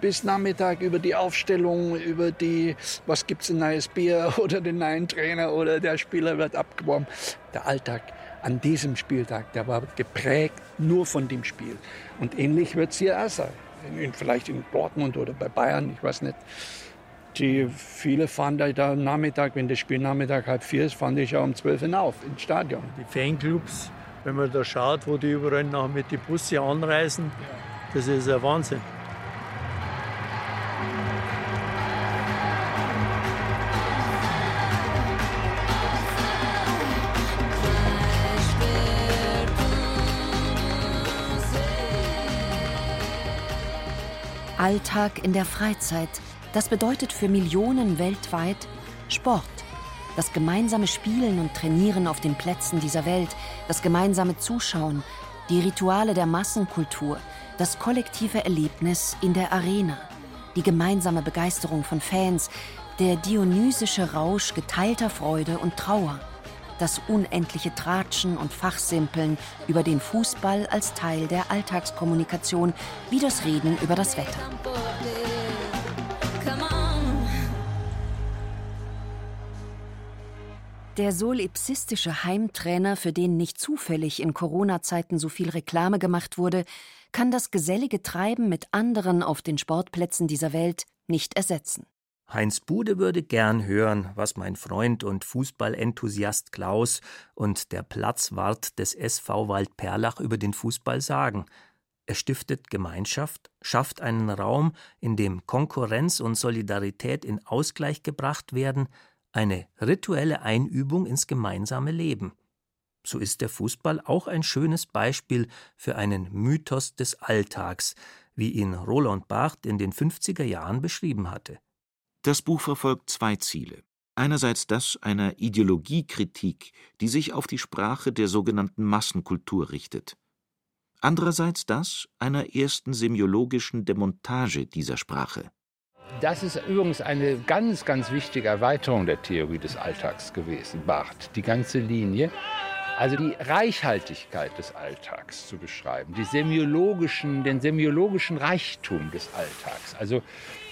bis Nachmittag über die Aufstellung, über die, was gibt's ein neues Bier oder den neuen Trainer oder der Spieler wird abgeworben. Der Alltag an diesem Spieltag, der war geprägt nur von dem Spiel. Und ähnlich wird es hier auch sein in, vielleicht in Dortmund oder bei Bayern, ich weiß nicht. Die, viele fahren da, da Nachmittag, wenn das Spiel Nachmittag halb vier ist, fahren die schon um zwölf hinauf ins Stadion. Die Fanclubs, wenn man da schaut, wo die überall noch mit den Bussen anreisen, das ist ein Wahnsinn. Alltag in der Freizeit, das bedeutet für Millionen weltweit Sport. Das gemeinsame Spielen und Trainieren auf den Plätzen dieser Welt, das gemeinsame Zuschauen, die Rituale der Massenkultur, das kollektive Erlebnis in der Arena, die gemeinsame Begeisterung von Fans, der dionysische Rausch geteilter Freude und Trauer das unendliche Tratschen und Fachsimpeln über den Fußball als Teil der Alltagskommunikation, wie das Reden über das Wetter. Der solipsistische Heimtrainer, für den nicht zufällig in Corona-Zeiten so viel Reklame gemacht wurde, kann das gesellige Treiben mit anderen auf den Sportplätzen dieser Welt nicht ersetzen. Heinz Bude würde gern hören, was mein Freund und Fußballenthusiast Klaus und der Platzwart des SV Waldperlach über den Fußball sagen. Er stiftet Gemeinschaft, schafft einen Raum, in dem Konkurrenz und Solidarität in Ausgleich gebracht werden, eine rituelle Einübung ins gemeinsame Leben. So ist der Fußball auch ein schönes Beispiel für einen Mythos des Alltags, wie ihn Roland Barth in den 50er Jahren beschrieben hatte. Das Buch verfolgt zwei Ziele. Einerseits das einer Ideologiekritik, die sich auf die Sprache der sogenannten Massenkultur richtet. andererseits das einer ersten semiologischen Demontage dieser Sprache. Das ist übrigens eine ganz, ganz wichtige Erweiterung der Theorie des Alltags gewesen, Barth, die ganze Linie. Also die Reichhaltigkeit des Alltags zu beschreiben, die semiologischen, den semiologischen Reichtum des Alltags. Also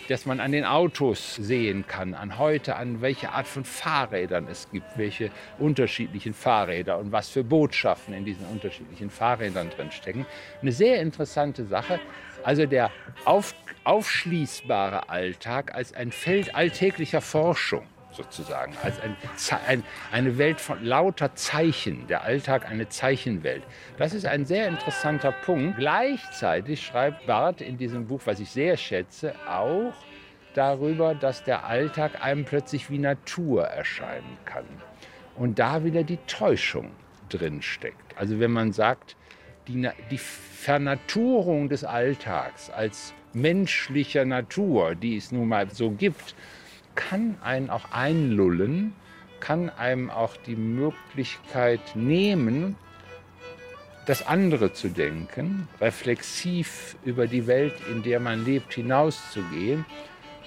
dass man an den Autos sehen kann, an heute, an welche Art von Fahrrädern es gibt, welche unterschiedlichen Fahrräder und was für Botschaften in diesen unterschiedlichen Fahrrädern drinstecken. Eine sehr interessante Sache. Also der auf, aufschließbare Alltag als ein Feld alltäglicher Forschung sozusagen, als ein, ein, eine Welt von lauter Zeichen, der Alltag eine Zeichenwelt. Das ist ein sehr interessanter Punkt. Gleichzeitig schreibt Barth in diesem Buch, was ich sehr schätze, auch darüber, dass der Alltag einem plötzlich wie Natur erscheinen kann. Und da wieder die Täuschung drin steckt. Also wenn man sagt, die, die Vernaturung des Alltags als menschlicher Natur, die es nun mal so gibt, kann einen auch einlullen, kann einem auch die Möglichkeit nehmen, das andere zu denken, reflexiv über die Welt, in der man lebt, hinauszugehen.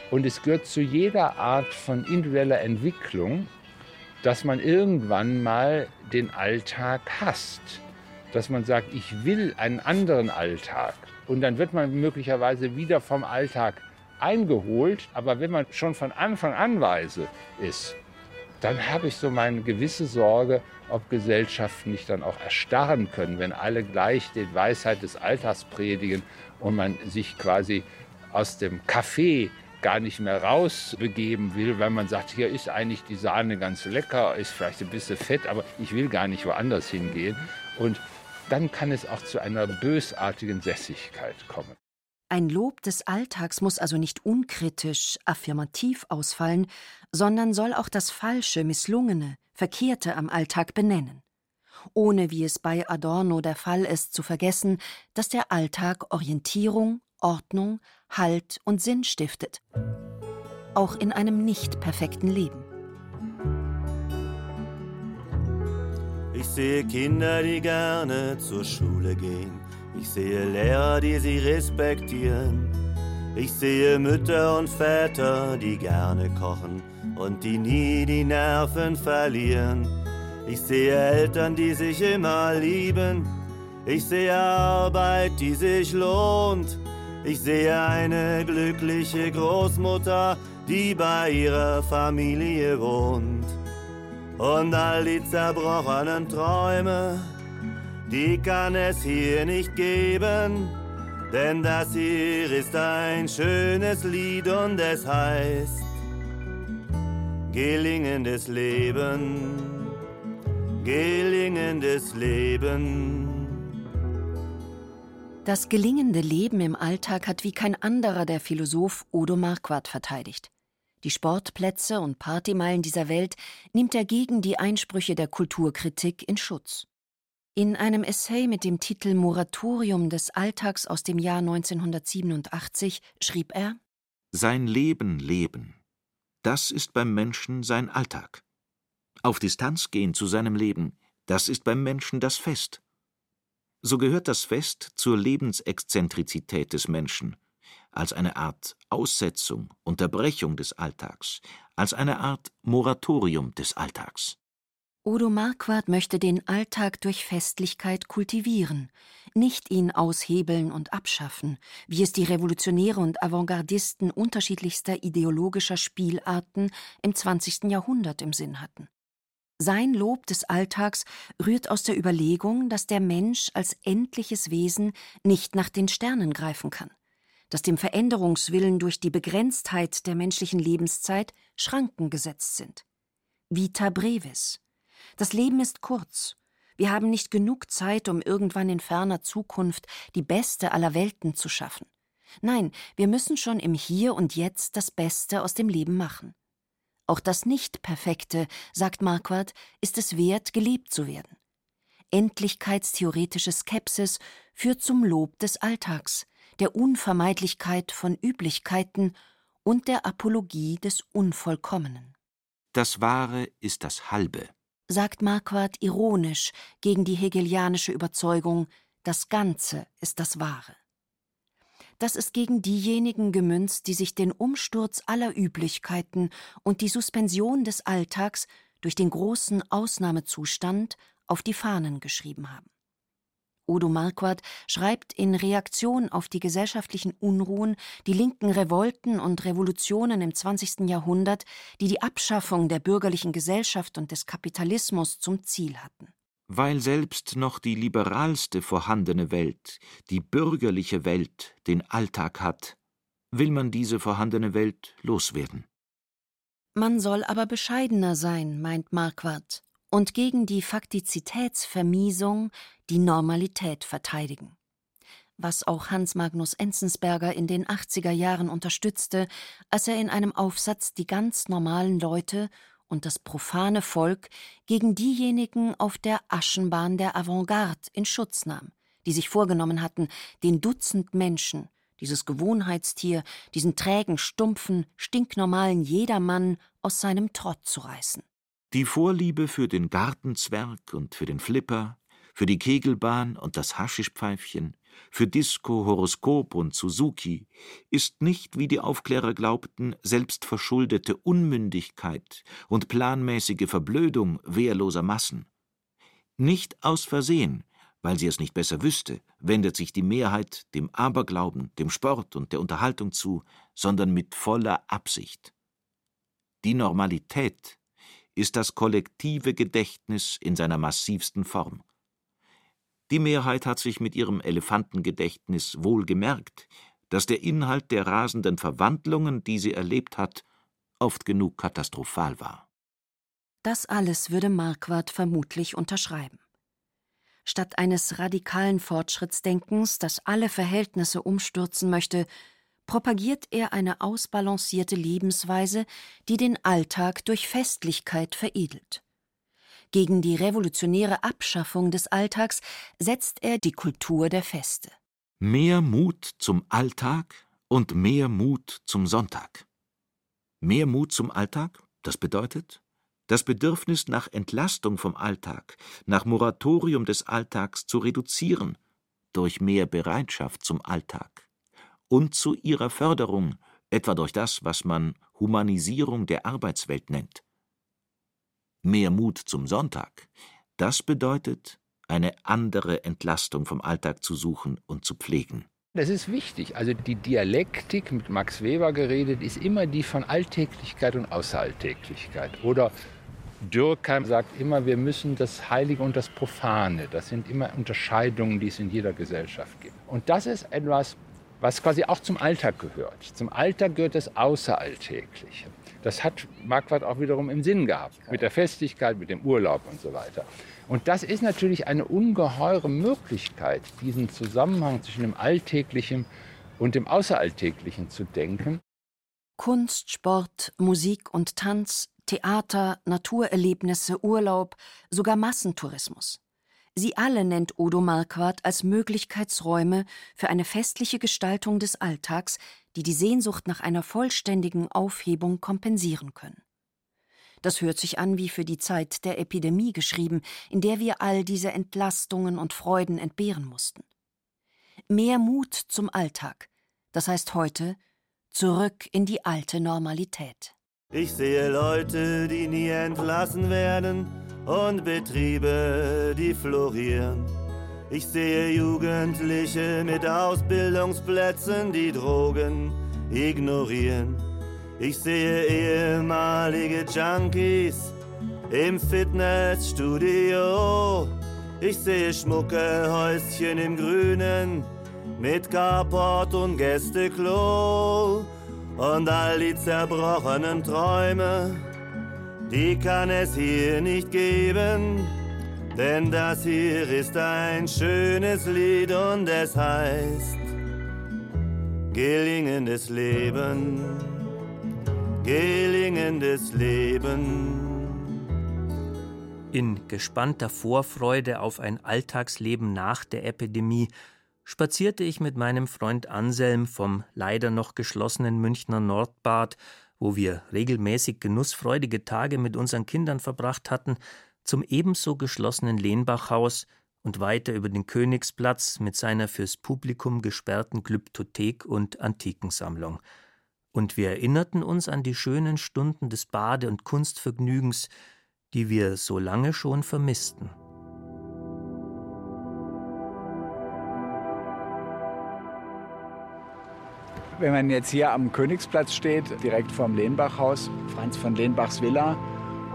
Und es gehört zu jeder Art von individueller Entwicklung, dass man irgendwann mal den Alltag hasst. Dass man sagt, ich will einen anderen Alltag. Und dann wird man möglicherweise wieder vom Alltag eingeholt. Aber wenn man schon von Anfang an weise ist, dann habe ich so meine gewisse Sorge, ob Gesellschaften nicht dann auch erstarren können, wenn alle gleich die Weisheit des Alltags predigen und man sich quasi aus dem Café gar nicht mehr rausbegeben will, weil man sagt, hier ist eigentlich die Sahne ganz lecker, ist vielleicht ein bisschen fett, aber ich will gar nicht woanders hingehen. Und dann kann es auch zu einer bösartigen Sässigkeit kommen. Ein Lob des Alltags muss also nicht unkritisch, affirmativ ausfallen, sondern soll auch das Falsche, Misslungene, Verkehrte am Alltag benennen. Ohne, wie es bei Adorno der Fall ist, zu vergessen, dass der Alltag Orientierung, Ordnung, Halt und Sinn stiftet. Auch in einem nicht perfekten Leben. Ich sehe Kinder, die gerne zur Schule gehen ich sehe Lehrer, die sie respektieren. Ich sehe Mütter und Väter, die gerne kochen und die nie die Nerven verlieren. Ich sehe Eltern, die sich immer lieben. Ich sehe Arbeit, die sich lohnt. Ich sehe eine glückliche Großmutter, die bei ihrer Familie wohnt. Und all die zerbrochenen Träume, die kann es hier nicht geben, denn das hier ist ein schönes Lied und es heißt Gelingendes Leben, gelingendes Leben. Das gelingende Leben im Alltag hat wie kein anderer der Philosoph Odo Marquardt verteidigt. Die Sportplätze und Partymeilen dieser Welt nimmt er gegen die Einsprüche der Kulturkritik in Schutz. In einem Essay mit dem Titel Moratorium des Alltags aus dem Jahr 1987 schrieb er Sein Leben leben, das ist beim Menschen sein Alltag. Auf Distanz gehen zu seinem Leben, das ist beim Menschen das Fest. So gehört das Fest zur Lebensexzentrizität des Menschen, als eine Art Aussetzung, Unterbrechung des Alltags, als eine Art Moratorium des Alltags. Odo Marquardt möchte den Alltag durch Festlichkeit kultivieren, nicht ihn aushebeln und abschaffen, wie es die Revolutionäre und Avantgardisten unterschiedlichster ideologischer Spielarten im 20. Jahrhundert im Sinn hatten. Sein Lob des Alltags rührt aus der Überlegung, dass der Mensch als endliches Wesen nicht nach den Sternen greifen kann, dass dem Veränderungswillen durch die Begrenztheit der menschlichen Lebenszeit Schranken gesetzt sind. Vita brevis, das Leben ist kurz. Wir haben nicht genug Zeit, um irgendwann in ferner Zukunft die beste aller Welten zu schaffen. Nein, wir müssen schon im Hier und Jetzt das Beste aus dem Leben machen. Auch das Nicht-Perfekte, sagt Marquardt, ist es wert, gelebt zu werden. Endlichkeitstheoretische Skepsis führt zum Lob des Alltags, der Unvermeidlichkeit von Üblichkeiten und der Apologie des Unvollkommenen. Das Wahre ist das Halbe, sagt Marquardt ironisch gegen die hegelianische Überzeugung, Das Ganze ist das Wahre. Das ist gegen diejenigen gemünzt, die sich den Umsturz aller Üblichkeiten und die Suspension des Alltags durch den großen Ausnahmezustand auf die Fahnen geschrieben haben. Odo Marquardt schreibt in Reaktion auf die gesellschaftlichen Unruhen, die linken Revolten und Revolutionen im 20. Jahrhundert, die die Abschaffung der bürgerlichen Gesellschaft und des Kapitalismus zum Ziel hatten. Weil selbst noch die liberalste vorhandene Welt, die bürgerliche Welt, den Alltag hat, will man diese vorhandene Welt loswerden. Man soll aber bescheidener sein, meint Marquardt, und gegen die Faktizitätsvermiesung die Normalität verteidigen. Was auch Hans Magnus Enzensberger in den 80er Jahren unterstützte, als er in einem Aufsatz die ganz normalen Leute und das profane Volk gegen diejenigen auf der Aschenbahn der Avantgarde in Schutz nahm, die sich vorgenommen hatten, den Dutzend Menschen, dieses Gewohnheitstier, diesen trägen, stumpfen, stinknormalen Jedermann aus seinem Trott zu reißen. Die Vorliebe für den Gartenzwerg und für den Flipper, für die Kegelbahn und das Haschischpfeifchen, für Disco, Horoskop und Suzuki ist nicht, wie die Aufklärer glaubten, selbstverschuldete Unmündigkeit und planmäßige Verblödung wehrloser Massen. Nicht aus Versehen, weil sie es nicht besser wüsste, wendet sich die Mehrheit dem Aberglauben, dem Sport und der Unterhaltung zu, sondern mit voller Absicht. Die Normalität ist das kollektive Gedächtnis in seiner massivsten Form. Die Mehrheit hat sich mit ihrem Elefantengedächtnis wohl gemerkt, dass der Inhalt der rasenden Verwandlungen, die sie erlebt hat, oft genug katastrophal war. Das alles würde Marquardt vermutlich unterschreiben. Statt eines radikalen Fortschrittsdenkens, das alle Verhältnisse umstürzen möchte, propagiert er eine ausbalancierte Lebensweise, die den Alltag durch Festlichkeit veredelt. Gegen die revolutionäre Abschaffung des Alltags setzt er die Kultur der Feste. Mehr Mut zum Alltag und mehr Mut zum Sonntag. Mehr Mut zum Alltag, das bedeutet, das Bedürfnis nach Entlastung vom Alltag, nach Moratorium des Alltags zu reduzieren, durch mehr Bereitschaft zum Alltag und zu ihrer Förderung, etwa durch das, was man Humanisierung der Arbeitswelt nennt. Mehr Mut zum Sonntag, das bedeutet, eine andere Entlastung vom Alltag zu suchen und zu pflegen. Das ist wichtig. Also die Dialektik, mit Max Weber geredet, ist immer die von Alltäglichkeit und Außeralltäglichkeit. Oder Dürkheim sagt immer, wir müssen das Heilige und das Profane, das sind immer Unterscheidungen, die es in jeder Gesellschaft gibt. Und das ist etwas, was quasi auch zum Alltag gehört. Zum Alltag gehört das Außeralltägliche. Das hat Marquardt auch wiederum im Sinn gehabt, mit der Festigkeit, mit dem Urlaub und so weiter. Und das ist natürlich eine ungeheure Möglichkeit, diesen Zusammenhang zwischen dem Alltäglichen und dem Außeralltäglichen zu denken. Kunst, Sport, Musik und Tanz, Theater, Naturerlebnisse, Urlaub, sogar Massentourismus. Sie alle nennt Odo Marquardt als Möglichkeitsräume für eine festliche Gestaltung des Alltags, die die Sehnsucht nach einer vollständigen Aufhebung kompensieren können. Das hört sich an wie für die Zeit der Epidemie geschrieben, in der wir all diese Entlastungen und Freuden entbehren mussten. Mehr Mut zum Alltag, das heißt heute zurück in die alte Normalität. Ich sehe Leute, die nie entlassen werden und Betriebe, die florieren. Ich sehe Jugendliche mit Ausbildungsplätzen, die Drogen ignorieren. Ich sehe ehemalige Junkies im Fitnessstudio. Ich sehe schmucke Häuschen im Grünen mit Carport und Gästeklo. Und all die zerbrochenen Träume, die kann es hier nicht geben. Denn das hier ist ein schönes Lied und es heißt Gelingendes Leben, gelingendes Leben. In gespannter Vorfreude auf ein Alltagsleben nach der Epidemie spazierte ich mit meinem Freund Anselm vom leider noch geschlossenen Münchner Nordbad, wo wir regelmäßig genussfreudige Tage mit unseren Kindern verbracht hatten, zum ebenso geschlossenen Lehnbachhaus, und weiter über den Königsplatz mit seiner fürs Publikum gesperrten Glyptothek und Antikensammlung. Und wir erinnerten uns an die schönen Stunden des Bade- und Kunstvergnügens, die wir so lange schon vermissten. Wenn man jetzt hier am Königsplatz steht, direkt vorm Lehnbachhaus, Franz von Lehnbachs Villa,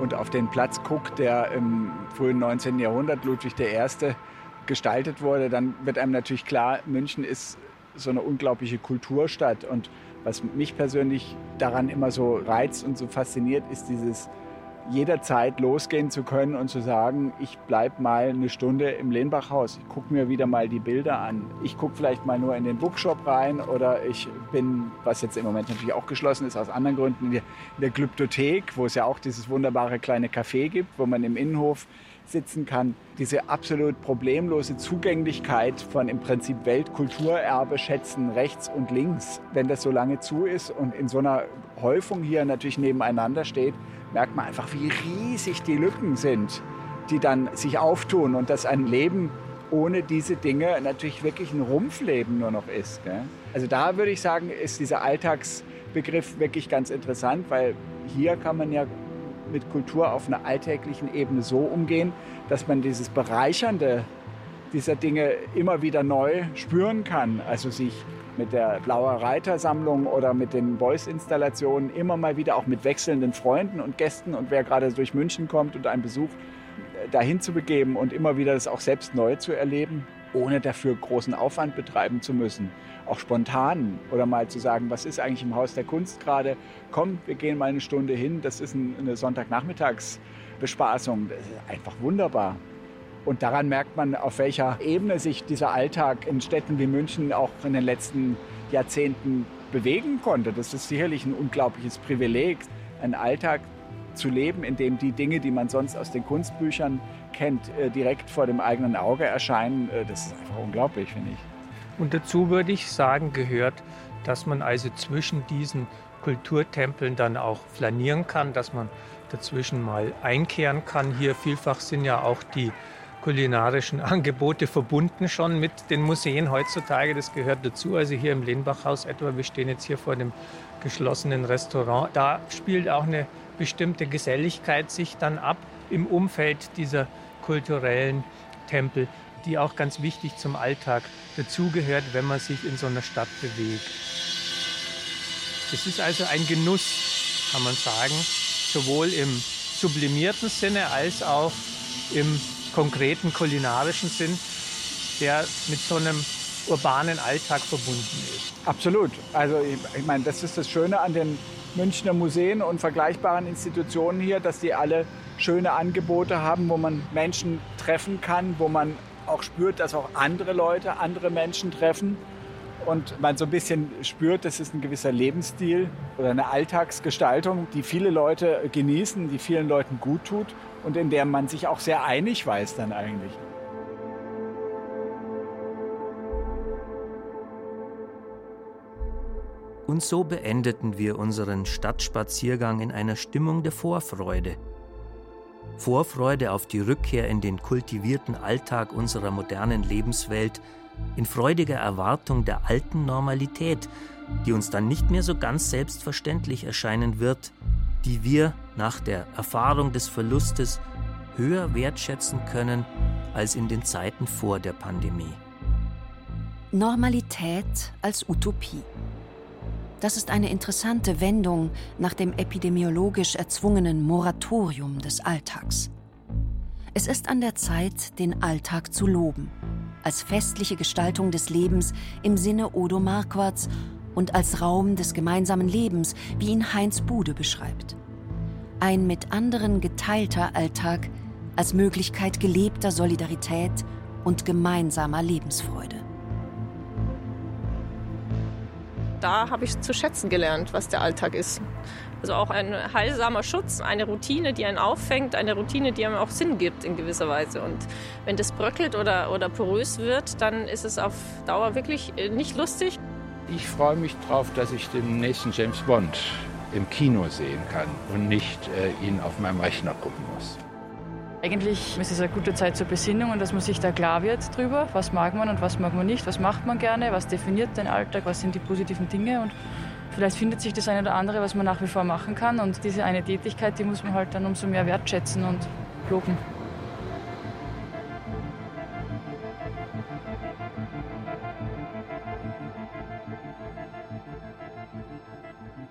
und auf den Platz guckt, der im frühen 19. Jahrhundert Ludwig I. gestaltet wurde, dann wird einem natürlich klar, München ist so eine unglaubliche Kulturstadt. Und was mich persönlich daran immer so reizt und so fasziniert, ist dieses jederzeit losgehen zu können und zu sagen, ich bleibe mal eine Stunde im Lehnbachhaus, ich gucke mir wieder mal die Bilder an. Ich gucke vielleicht mal nur in den Bookshop rein oder ich bin, was jetzt im Moment natürlich auch geschlossen ist, aus anderen Gründen, in der, Glyptothek, wo es ja auch dieses wunderbare kleine Café gibt, wo man im Innenhof sitzen kann. Diese absolut problemlose Zugänglichkeit von im Prinzip Weltkulturerbe schätzen rechts und links, wenn das so lange zu ist und in so einer Häufung hier natürlich nebeneinander steht, merkt man einfach, wie riesig die Lücken sind, die dann sich auftun und dass ein Leben ohne diese Dinge natürlich wirklich ein Rumpfleben nur noch ist. Gell? Also da würde ich sagen, ist dieser Alltagsbegriff wirklich ganz interessant, weil hier kann man ja mit Kultur auf einer alltäglichen Ebene so umgehen, dass man dieses Bereichernde dieser Dinge immer wieder neu spüren kann. Also sich mit der Blauer Reitersammlung oder mit den Beuys-Installationen immer mal wieder auch mit wechselnden Freunden und Gästen und wer gerade durch München kommt und einen Besuch äh, dahin zu begeben und immer wieder das auch selbst neu zu erleben, ohne dafür großen Aufwand betreiben zu müssen. Auch spontan oder mal zu sagen, was ist eigentlich im Haus der Kunst gerade? Komm, wir gehen mal eine Stunde hin. Das ist eine Sonntagnachmittagsbespaßung. Das ist einfach wunderbar. Und daran merkt man, auf welcher Ebene sich dieser Alltag in Städten wie München auch in den letzten Jahrzehnten bewegen konnte. Das ist sicherlich ein unglaubliches Privileg, einen Alltag zu leben, in dem die Dinge, die man sonst aus den Kunstbüchern kennt, äh, direkt vor dem eigenen Auge erscheinen. Äh, das ist einfach unglaublich, finde ich. Und dazu würde ich sagen, gehört, dass man also zwischen diesen Kulturtempeln dann auch flanieren kann, dass man dazwischen mal einkehren kann. Hier vielfach sind ja auch die kulinarischen Angebote verbunden schon mit den Museen heutzutage. Das gehört dazu. Also hier im Lehnbachhaus etwa, wir stehen jetzt hier vor dem geschlossenen Restaurant. Da spielt auch eine bestimmte Geselligkeit sich dann ab im Umfeld dieser kulturellen Tempel, die auch ganz wichtig zum Alltag dazugehört, wenn man sich in so einer Stadt bewegt. Es ist also ein Genuss, kann man sagen, sowohl im sublimierten Sinne als auch im konkreten kulinarischen Sinn, der mit so einem urbanen Alltag verbunden ist. Absolut. Also ich, ich meine, das ist das Schöne an den Münchner Museen und vergleichbaren Institutionen hier, dass die alle schöne Angebote haben, wo man Menschen treffen kann, wo man auch spürt, dass auch andere Leute andere Menschen treffen und man so ein bisschen spürt, das ist ein gewisser Lebensstil oder eine Alltagsgestaltung, die viele Leute genießen, die vielen Leuten gut tut und in der man sich auch sehr einig weiß dann eigentlich. Und so beendeten wir unseren Stadtspaziergang in einer Stimmung der Vorfreude. Vorfreude auf die Rückkehr in den kultivierten Alltag unserer modernen Lebenswelt, in freudiger Erwartung der alten Normalität, die uns dann nicht mehr so ganz selbstverständlich erscheinen wird, die wir nach der Erfahrung des Verlustes höher wertschätzen können als in den Zeiten vor der Pandemie. Normalität als Utopie. Das ist eine interessante Wendung nach dem epidemiologisch erzwungenen Moratorium des Alltags. Es ist an der Zeit, den Alltag zu loben, als festliche Gestaltung des Lebens im Sinne Odo Marquards und als Raum des gemeinsamen Lebens, wie ihn Heinz Bude beschreibt. Ein mit anderen geteilter Alltag als Möglichkeit gelebter Solidarität und gemeinsamer Lebensfreude. Da habe ich zu schätzen gelernt, was der Alltag ist. Also auch ein heilsamer Schutz, eine Routine, die einen auffängt, eine Routine, die einem auch Sinn gibt in gewisser Weise. Und wenn das bröckelt oder, oder porös wird, dann ist es auf Dauer wirklich äh, nicht lustig. Ich freue mich darauf, dass ich den nächsten James Bond im Kino sehen kann und nicht äh, ihn auf meinem Rechner gucken muss. Eigentlich ist es eine gute Zeit zur Besinnung und dass man sich da klar wird drüber, was mag man und was mag man nicht, was macht man gerne, was definiert den Alltag, was sind die positiven Dinge? Und vielleicht findet sich das eine oder andere, was man nach wie vor machen kann. Und diese eine Tätigkeit, die muss man halt dann umso mehr wertschätzen und loben.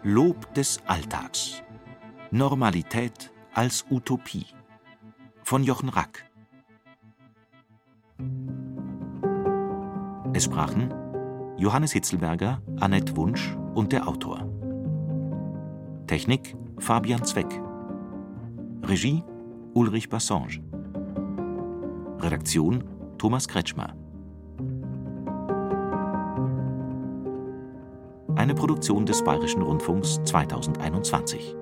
Lob des Alltags. Normalität als Utopie. Von Jochen Rack. Es sprachen Johannes Hitzelberger, Annette Wunsch und der Autor. Technik Fabian Zweck. Regie Ulrich Bassange. Redaktion Thomas Kretschmer. Eine Produktion des Bayerischen Rundfunks 2021.